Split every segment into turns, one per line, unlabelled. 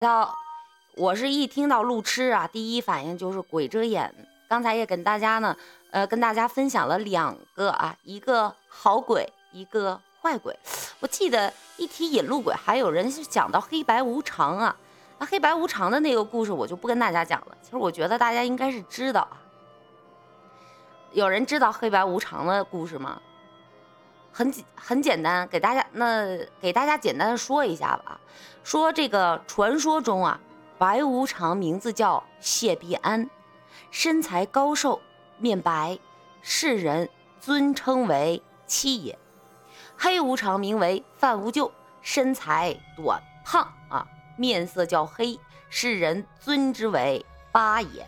到我是一听到路痴啊，第一反应就是鬼遮眼。刚才也跟大家呢，呃，跟大家分享了两个啊，一个好鬼，一个坏鬼。我记得一提引路鬼，还有人是讲到黑白无常啊。那黑白无常的那个故事，我就不跟大家讲了。其实我觉得大家应该是知道啊。有人知道黑白无常的故事吗？很简很简单，给大家那给大家简单的说一下吧。说这个传说中啊，白无常名字叫谢必安，身材高瘦，面白，世人尊称为七爷。黑无常名为范无咎，身材短胖啊，面色较黑，世人尊之为八爷。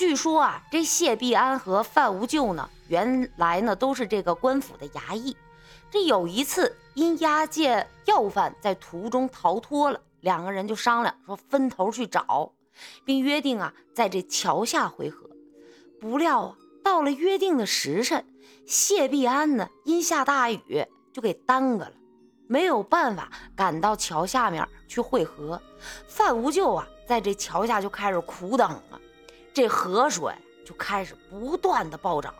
据说啊，这谢必安和范无咎呢，原来呢都是这个官府的衙役。这有一次，因押解要犯在途中逃脱了，两个人就商量说分头去找，并约定啊在这桥下会合。不料啊，到了约定的时辰，谢必安呢因下大雨就给耽搁了，没有办法赶到桥下面去会合。范无咎啊在这桥下就开始苦等。这河水就开始不断的暴涨，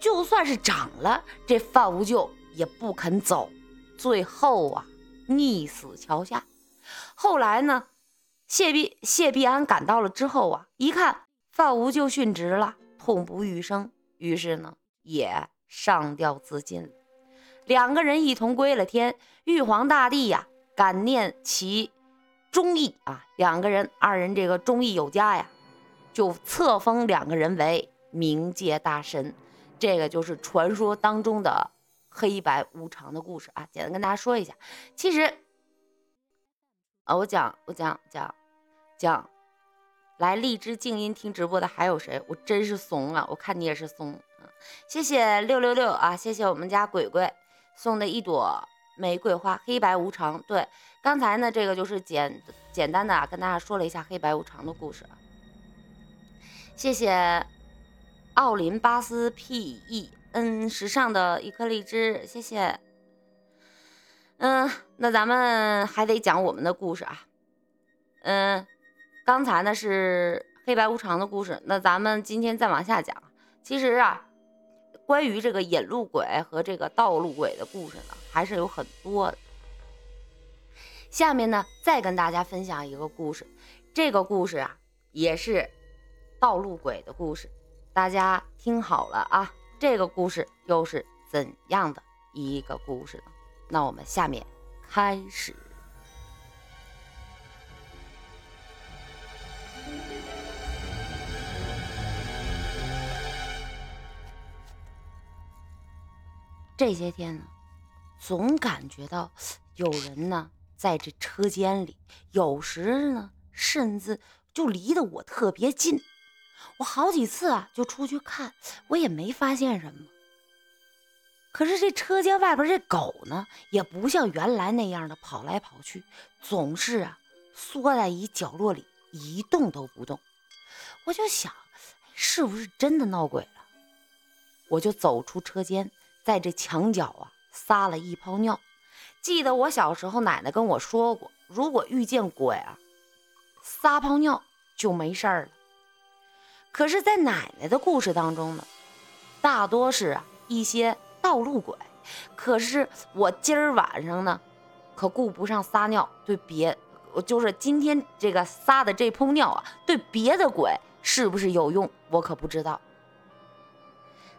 就算是涨了，这范无咎也不肯走，最后啊溺死桥下。后来呢，谢必谢必安赶到了之后啊，一看范无咎殉职了，痛不欲生，于是呢也上吊自尽。两个人一同归了天。玉皇大帝呀，感念其忠义啊，两个人二人这个忠义有加呀。就册封两个人为冥界大神，这个就是传说当中的黑白无常的故事啊。简单跟大家说一下，其实啊，我讲我讲讲讲，来荔枝静音听直播的还有谁？我真是怂了，我看你也是怂。嗯，谢谢六六六啊，谢谢我们家鬼鬼送的一朵玫瑰花，黑白无常。对，刚才呢，这个就是简简单的啊，跟大家说了一下黑白无常的故事啊。谢谢奥林巴斯 P E N 时尚的一颗荔枝，谢谢。嗯，那咱们还得讲我们的故事啊。嗯，刚才呢是黑白无常的故事，那咱们今天再往下讲。其实啊，关于这个引路鬼和这个道路鬼的故事呢，还是有很多的。下面呢，再跟大家分享一个故事。这个故事啊，也是。道路鬼的故事，大家听好了啊！这个故事又是怎样的一个故事呢？那我们下面开始。这些天呢，总感觉到有人呢在这车间里，有时呢甚至就离得我特别近。我好几次啊，就出去看，我也没发现什么。可是这车间外边这狗呢，也不像原来那样的跑来跑去，总是啊缩在一角落里一动都不动。我就想，是不是真的闹鬼了？我就走出车间，在这墙角啊撒了一泡尿。记得我小时候奶奶跟我说过，如果遇见鬼啊，撒泡尿就没事儿了。可是，在奶奶的故事当中呢，大多是一些道路鬼。可是我今儿晚上呢，可顾不上撒尿，对别，我就是今天这个撒的这泡尿啊，对别的鬼是不是有用，我可不知道。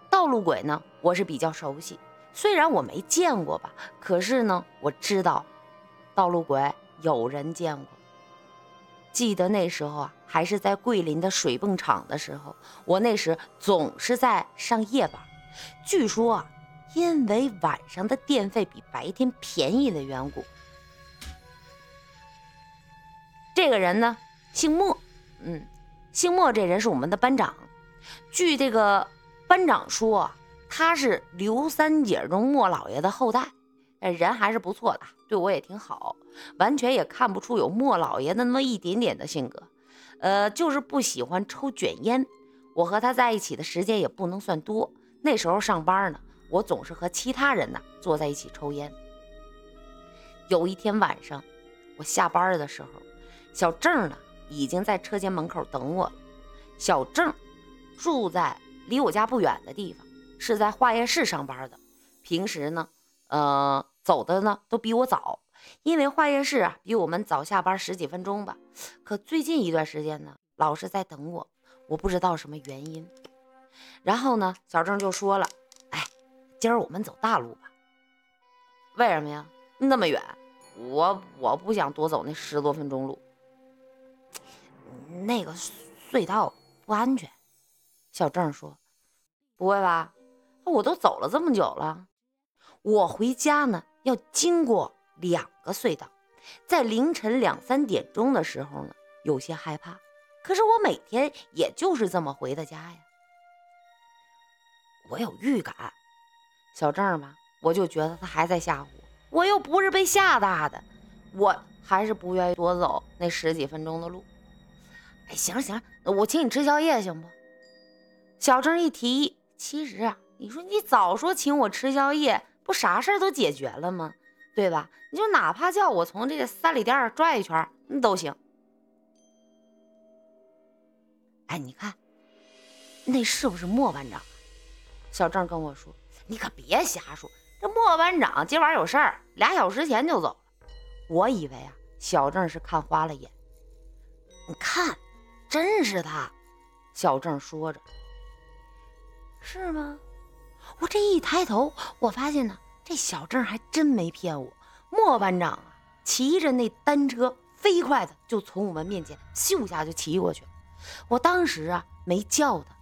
道路鬼呢，我是比较熟悉，虽然我没见过吧，可是呢，我知道道路鬼有人见过。记得那时候啊，还是在桂林的水泵厂的时候，我那时总是在上夜班。据说啊，因为晚上的电费比白天便宜的缘故，这个人呢姓莫，嗯，姓莫这人是我们的班长。据这个班长说，他是刘三姐中莫老爷的后代。人还是不错的，对我也挺好，完全也看不出有莫老爷的那么一点点的性格，呃，就是不喜欢抽卷烟。我和他在一起的时间也不能算多，那时候上班呢，我总是和其他人呢坐在一起抽烟。有一天晚上，我下班的时候，小郑呢已经在车间门口等我了。小郑住在离我家不远的地方，是在化验室上班的。平时呢，呃，走的呢都比我早，因为化验室啊比我们早下班十几分钟吧。可最近一段时间呢，老是在等我，我不知道什么原因。然后呢，小郑就说了：“哎，今儿我们走大路吧？为什么呀？那么远，我我不想多走那十多分钟路。那个隧道不安全。”小郑说：“不会吧？我都走了这么久了，我回家呢要经过两个隧道，在凌晨两三点钟的时候呢，有些害怕。可是我每天也就是这么回的家呀。”我有预感，小郑吧，我就觉得他还在吓唬我。我又不是被吓大的，我还是不愿意多走那十几分钟的路。哎，行行，我请你吃宵夜行不？小郑一提议，其实啊，你说你早说请我吃宵夜，不啥事儿都解决了吗？对吧？你就哪怕叫我从这个三里店转一圈，那都行。哎，你看，那是不是莫班长？小郑跟我说：“你可别瞎说，这莫班长今晚有事儿，俩小时前就走了。”我以为啊，小郑是看花了眼。你看，真是他。小郑说着：“是吗？”我这一抬头，我发现呢，这小郑还真没骗我。莫班长啊，骑着那单车飞快的就从我们面前咻一下就骑过去了。我当时啊没叫他，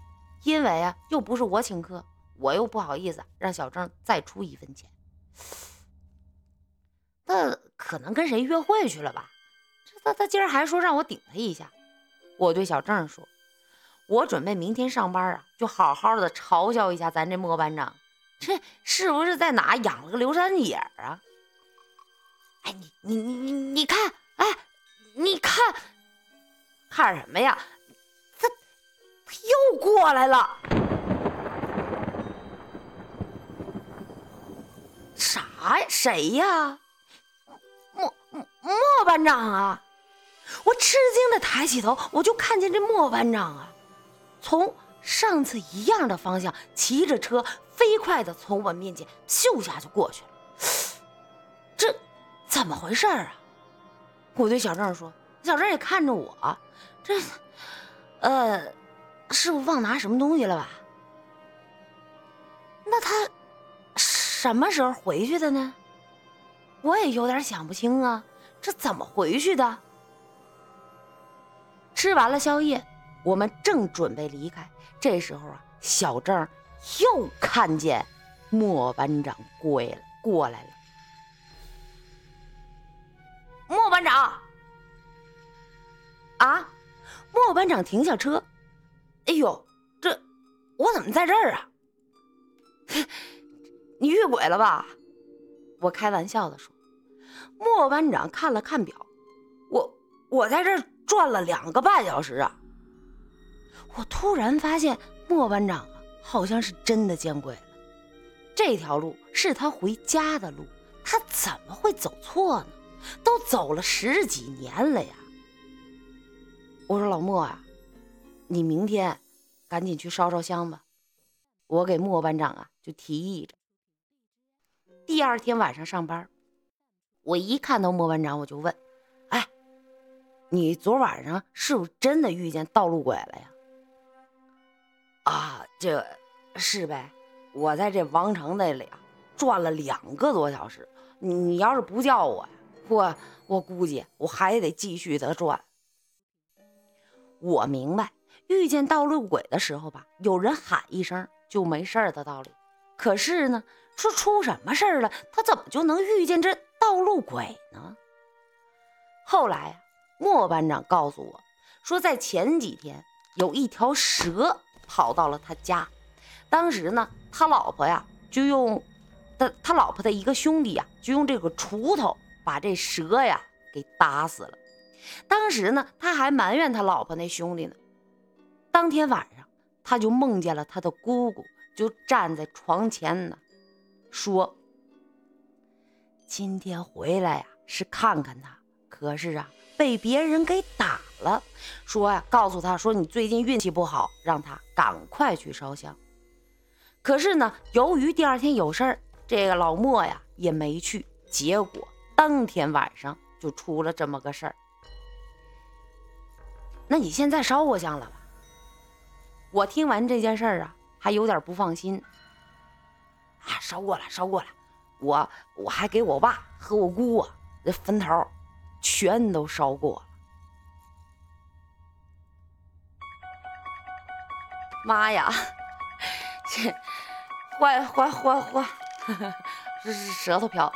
因为啊又不是我请客。我又不好意思让小郑再出一分钱，那可能跟谁约会去了吧？这他他今儿还说让我顶他一下。我对小郑说：“我准备明天上班啊，就好好的嘲笑一下咱这莫班长，这是不是在哪养了个刘三姐啊？”哎，你你你你你看，哎，你看看什么呀？他他又过来了。啥呀？谁呀？莫莫莫班长啊！我吃惊的抬起头，我就看见这莫班长啊，从上次一样的方向骑着车，飞快的从我面前咻下就过去了。这怎么回事啊？我对小郑说：“小郑也看着我，这呃，是不忘拿什么东西了吧？”那他。什么时候回去的呢？我也有点想不清啊，这怎么回去的？吃完了宵夜，我们正准备离开，这时候啊，小郑又看见莫班长过来了，过来了。莫班长，啊！莫班长停下车，哎呦，这我怎么在这儿啊？你遇鬼了吧？我开玩笑的说。莫班长看了看表，我我在这转了两个半小时啊。我突然发现莫班长啊，好像是真的见鬼了。这条路是他回家的路，他怎么会走错呢？都走了十几年了呀。我说老莫啊，你明天赶紧去烧烧香吧。我给莫班长啊就提议着。第二天晚上上班，我一看到莫班长，我就问：“哎，你昨晚上是不是真的遇见道路鬼了呀？”“啊，这是呗。我在这王城那里啊转了两个多小时。你要是不叫我呀，我我估计我还得继续的转。我明白，遇见道路鬼的时候吧，有人喊一声就没事的道理。可是呢。”说出什么事儿了？他怎么就能遇见这道路鬼呢？后来啊，莫班长告诉我，说在前几天有一条蛇跑到了他家，当时呢，他老婆呀就用他他老婆的一个兄弟呀就用这个锄头把这蛇呀给打死了。当时呢，他还埋怨他老婆那兄弟呢。当天晚上，他就梦见了他的姑姑，就站在床前呢。说：“今天回来呀，是看看他，可是啊，被别人给打了，说呀，告诉他说你最近运气不好，让他赶快去烧香。可是呢，由于第二天有事儿，这个老莫呀也没去，结果当天晚上就出了这么个事儿。那你现在烧过香了吧？我听完这件事儿啊，还有点不放心。啊，烧过了，烧过了，我我还给我爸和我姑啊那坟头全都烧过了。妈呀，这坏坏坏坏，这 是舌头瓢。